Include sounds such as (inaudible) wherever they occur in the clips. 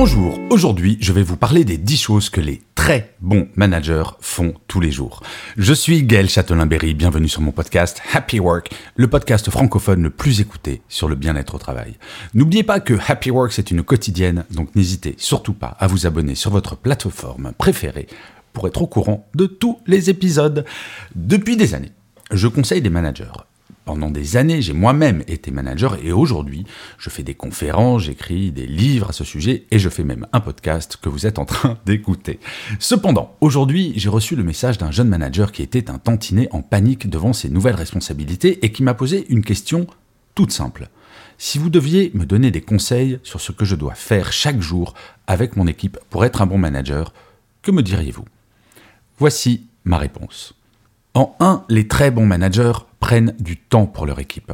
Bonjour, aujourd'hui je vais vous parler des 10 choses que les très bons managers font tous les jours. Je suis Gaël Châtelain-Berry, bienvenue sur mon podcast Happy Work, le podcast francophone le plus écouté sur le bien-être au travail. N'oubliez pas que Happy Work c'est une quotidienne, donc n'hésitez surtout pas à vous abonner sur votre plateforme préférée pour être au courant de tous les épisodes. Depuis des années, je conseille des managers pendant des années, j'ai moi-même été manager et aujourd'hui, je fais des conférences, j'écris des livres à ce sujet et je fais même un podcast que vous êtes en train (laughs) d'écouter. Cependant, aujourd'hui, j'ai reçu le message d'un jeune manager qui était un tantinet en panique devant ses nouvelles responsabilités et qui m'a posé une question toute simple. Si vous deviez me donner des conseils sur ce que je dois faire chaque jour avec mon équipe pour être un bon manager, que me diriez-vous? Voici ma réponse. En 1, les très bons managers prennent du temps pour leur équipe.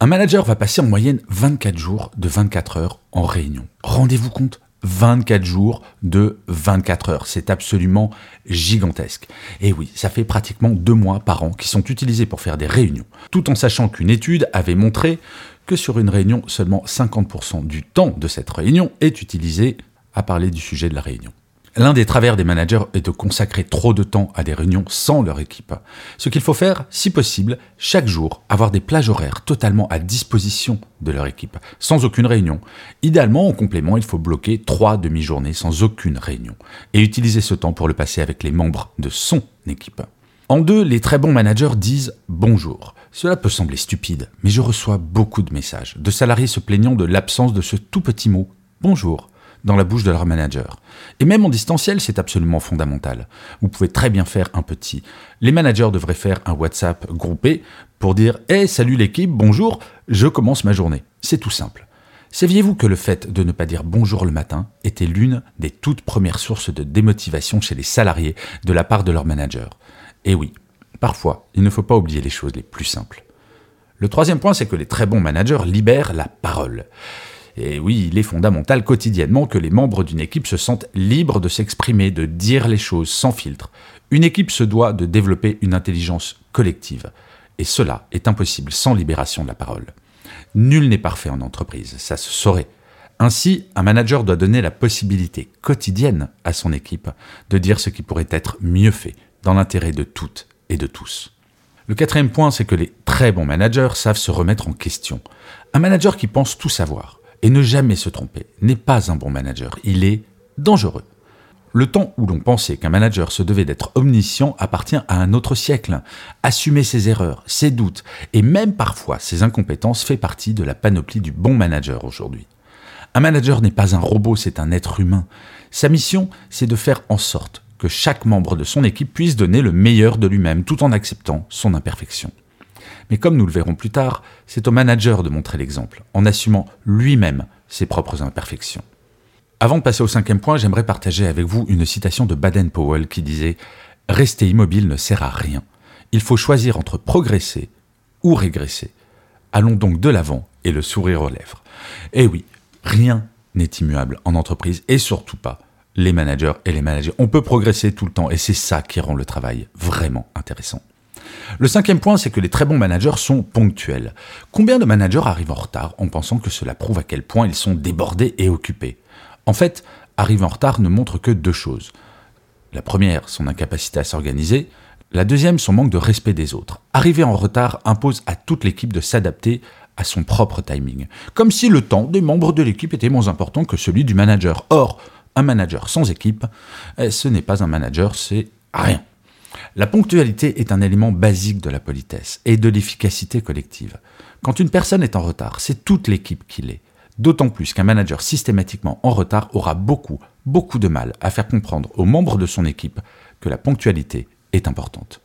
Un manager va passer en moyenne 24 jours de 24 heures en réunion. Rendez-vous compte 24 jours de 24 heures. C'est absolument gigantesque. Et oui, ça fait pratiquement deux mois par an qui sont utilisés pour faire des réunions, tout en sachant qu'une étude avait montré que sur une réunion, seulement 50% du temps de cette réunion est utilisé à parler du sujet de la réunion. L'un des travers des managers est de consacrer trop de temps à des réunions sans leur équipe. Ce qu'il faut faire, si possible, chaque jour, avoir des plages horaires totalement à disposition de leur équipe, sans aucune réunion. Idéalement, en complément, il faut bloquer trois demi-journées sans aucune réunion, et utiliser ce temps pour le passer avec les membres de son équipe. En deux, les très bons managers disent bonjour. Cela peut sembler stupide, mais je reçois beaucoup de messages de salariés se plaignant de l'absence de ce tout petit mot bonjour dans la bouche de leur manager. Et même en distanciel, c'est absolument fondamental. Vous pouvez très bien faire un petit. Les managers devraient faire un WhatsApp groupé pour dire Hey, salut l'équipe, bonjour, je commence ma journée. C'est tout simple. Saviez-vous que le fait de ne pas dire bonjour le matin était l'une des toutes premières sources de démotivation chez les salariés de la part de leur manager Et oui, parfois, il ne faut pas oublier les choses les plus simples. Le troisième point, c'est que les très bons managers libèrent la parole. Et oui, il est fondamental quotidiennement que les membres d'une équipe se sentent libres de s'exprimer, de dire les choses sans filtre. Une équipe se doit de développer une intelligence collective. Et cela est impossible sans libération de la parole. Nul n'est parfait en entreprise, ça se saurait. Ainsi, un manager doit donner la possibilité quotidienne à son équipe de dire ce qui pourrait être mieux fait, dans l'intérêt de toutes et de tous. Le quatrième point, c'est que les très bons managers savent se remettre en question. Un manager qui pense tout savoir, et ne jamais se tromper n'est pas un bon manager, il est dangereux. Le temps où l'on pensait qu'un manager se devait d'être omniscient appartient à un autre siècle. Assumer ses erreurs, ses doutes et même parfois ses incompétences fait partie de la panoplie du bon manager aujourd'hui. Un manager n'est pas un robot, c'est un être humain. Sa mission, c'est de faire en sorte que chaque membre de son équipe puisse donner le meilleur de lui-même tout en acceptant son imperfection. Mais comme nous le verrons plus tard, c'est au manager de montrer l'exemple, en assumant lui-même ses propres imperfections. Avant de passer au cinquième point, j'aimerais partager avec vous une citation de Baden-Powell qui disait Rester immobile ne sert à rien. Il faut choisir entre progresser ou régresser. Allons donc de l'avant et le sourire aux lèvres. Eh oui, rien n'est immuable en entreprise et surtout pas les managers et les managers. On peut progresser tout le temps et c'est ça qui rend le travail vraiment intéressant. Le cinquième point, c'est que les très bons managers sont ponctuels. Combien de managers arrivent en retard en pensant que cela prouve à quel point ils sont débordés et occupés? En fait, arriver en retard ne montre que deux choses. La première, son incapacité à s'organiser. La deuxième, son manque de respect des autres. Arriver en retard impose à toute l'équipe de s'adapter à son propre timing. Comme si le temps des membres de l'équipe était moins important que celui du manager. Or, un manager sans équipe, eh, ce n'est pas un manager, c'est rien. La ponctualité est un élément basique de la politesse et de l'efficacité collective. Quand une personne est en retard, c'est toute l'équipe qui l'est. D'autant plus qu'un manager systématiquement en retard aura beaucoup, beaucoup de mal à faire comprendre aux membres de son équipe que la ponctualité est importante.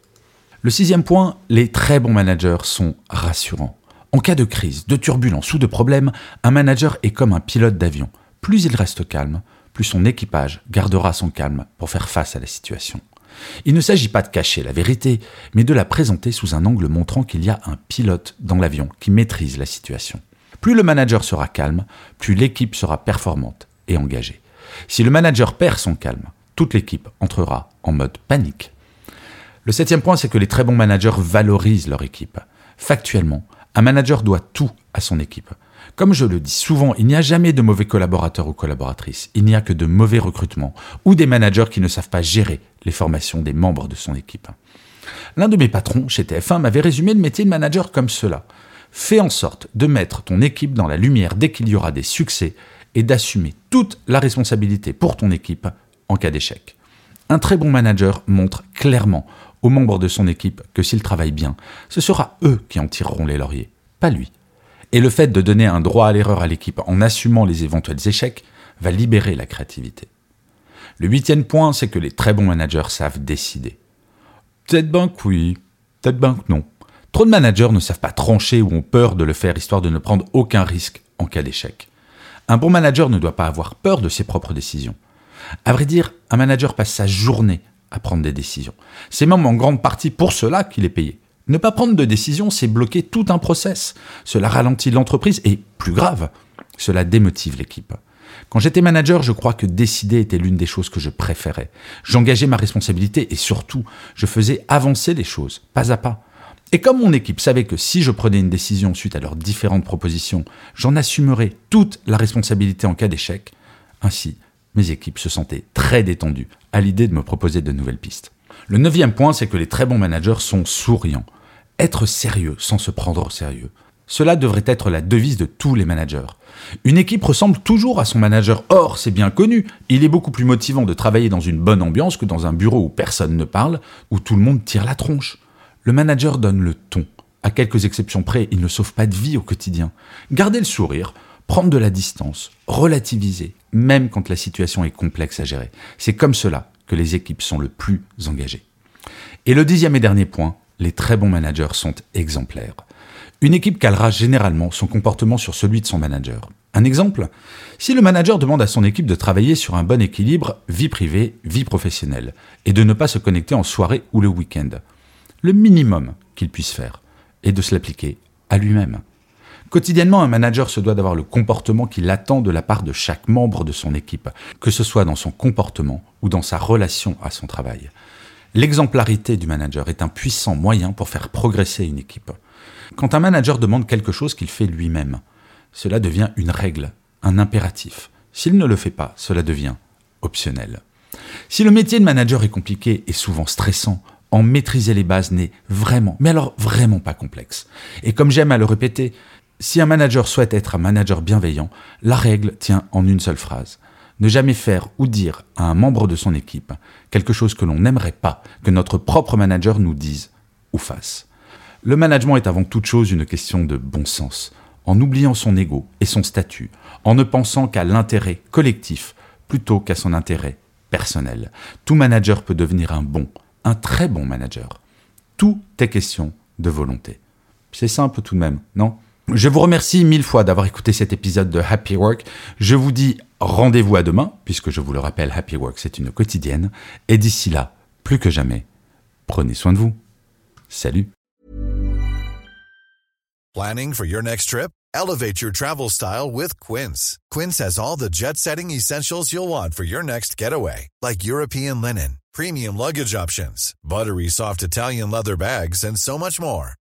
Le sixième point, les très bons managers sont rassurants. En cas de crise, de turbulence ou de problème, un manager est comme un pilote d'avion. Plus il reste calme, plus son équipage gardera son calme pour faire face à la situation. Il ne s'agit pas de cacher la vérité, mais de la présenter sous un angle montrant qu'il y a un pilote dans l'avion qui maîtrise la situation. Plus le manager sera calme, plus l'équipe sera performante et engagée. Si le manager perd son calme, toute l'équipe entrera en mode panique. Le septième point, c'est que les très bons managers valorisent leur équipe. Factuellement, un manager doit tout à son équipe. Comme je le dis souvent, il n'y a jamais de mauvais collaborateurs ou collaboratrices, il n'y a que de mauvais recrutements ou des managers qui ne savent pas gérer les formations des membres de son équipe. L'un de mes patrons chez TF1 m'avait résumé le métier de manager comme cela. Fais en sorte de mettre ton équipe dans la lumière dès qu'il y aura des succès et d'assumer toute la responsabilité pour ton équipe en cas d'échec. Un très bon manager montre clairement aux membres de son équipe que s'ils travaillent bien, ce sera eux qui en tireront les lauriers, pas lui. Et le fait de donner un droit à l'erreur à l'équipe en assumant les éventuels échecs va libérer la créativité. Le huitième point, c'est que les très bons managers savent décider. Peut-être bien que oui, peut-être bien que non. Trop de managers ne savent pas trancher ou ont peur de le faire histoire de ne prendre aucun risque en cas d'échec. Un bon manager ne doit pas avoir peur de ses propres décisions. À vrai dire, un manager passe sa journée à prendre des décisions. C'est même en grande partie pour cela qu'il est payé. Ne pas prendre de décision, c'est bloquer tout un process. Cela ralentit l'entreprise et, plus grave, cela démotive l'équipe. Quand j'étais manager, je crois que décider était l'une des choses que je préférais. J'engageais ma responsabilité et surtout, je faisais avancer les choses, pas à pas. Et comme mon équipe savait que si je prenais une décision suite à leurs différentes propositions, j'en assumerais toute la responsabilité en cas d'échec, ainsi, mes équipes se sentaient très détendues à l'idée de me proposer de nouvelles pistes. Le neuvième point, c'est que les très bons managers sont souriants. Être sérieux sans se prendre au sérieux. Cela devrait être la devise de tous les managers. Une équipe ressemble toujours à son manager. Or, c'est bien connu, il est beaucoup plus motivant de travailler dans une bonne ambiance que dans un bureau où personne ne parle, où tout le monde tire la tronche. Le manager donne le ton. À quelques exceptions près, il ne sauve pas de vie au quotidien. Gardez le sourire, prendre de la distance, relativiser, même quand la situation est complexe à gérer. C'est comme cela que les équipes sont le plus engagées. Et le dixième et dernier point, les très bons managers sont exemplaires. Une équipe calera généralement son comportement sur celui de son manager. Un exemple Si le manager demande à son équipe de travailler sur un bon équilibre vie privée, vie professionnelle, et de ne pas se connecter en soirée ou le week-end, le minimum qu'il puisse faire est de se l'appliquer à lui-même. Quotidiennement, un manager se doit d'avoir le comportement qu'il attend de la part de chaque membre de son équipe, que ce soit dans son comportement ou dans sa relation à son travail. L'exemplarité du manager est un puissant moyen pour faire progresser une équipe. Quand un manager demande quelque chose qu'il fait lui-même, cela devient une règle, un impératif. S'il ne le fait pas, cela devient optionnel. Si le métier de manager est compliqué et souvent stressant, en maîtriser les bases n'est vraiment, mais alors vraiment pas complexe. Et comme j'aime à le répéter, si un manager souhaite être un manager bienveillant, la règle tient en une seule phrase. Ne jamais faire ou dire à un membre de son équipe quelque chose que l'on n'aimerait pas que notre propre manager nous dise ou fasse. Le management est avant toute chose une question de bon sens, en oubliant son ego et son statut, en ne pensant qu'à l'intérêt collectif plutôt qu'à son intérêt personnel. Tout manager peut devenir un bon, un très bon manager. Tout est question de volonté. C'est simple tout de même, non? Je vous remercie mille fois d'avoir écouté cet épisode de Happy Work. Je vous dis rendez-vous à demain, puisque je vous le rappelle, Happy Work, c'est une quotidienne. Et d'ici là, plus que jamais, prenez soin de vous. Salut Planning for your next trip? Elevate your travel style with Quince. Quince has all the jet-setting essentials you'll want for your next getaway, like European linen premium luggage options, buttery soft Italian leather bags, and so much more.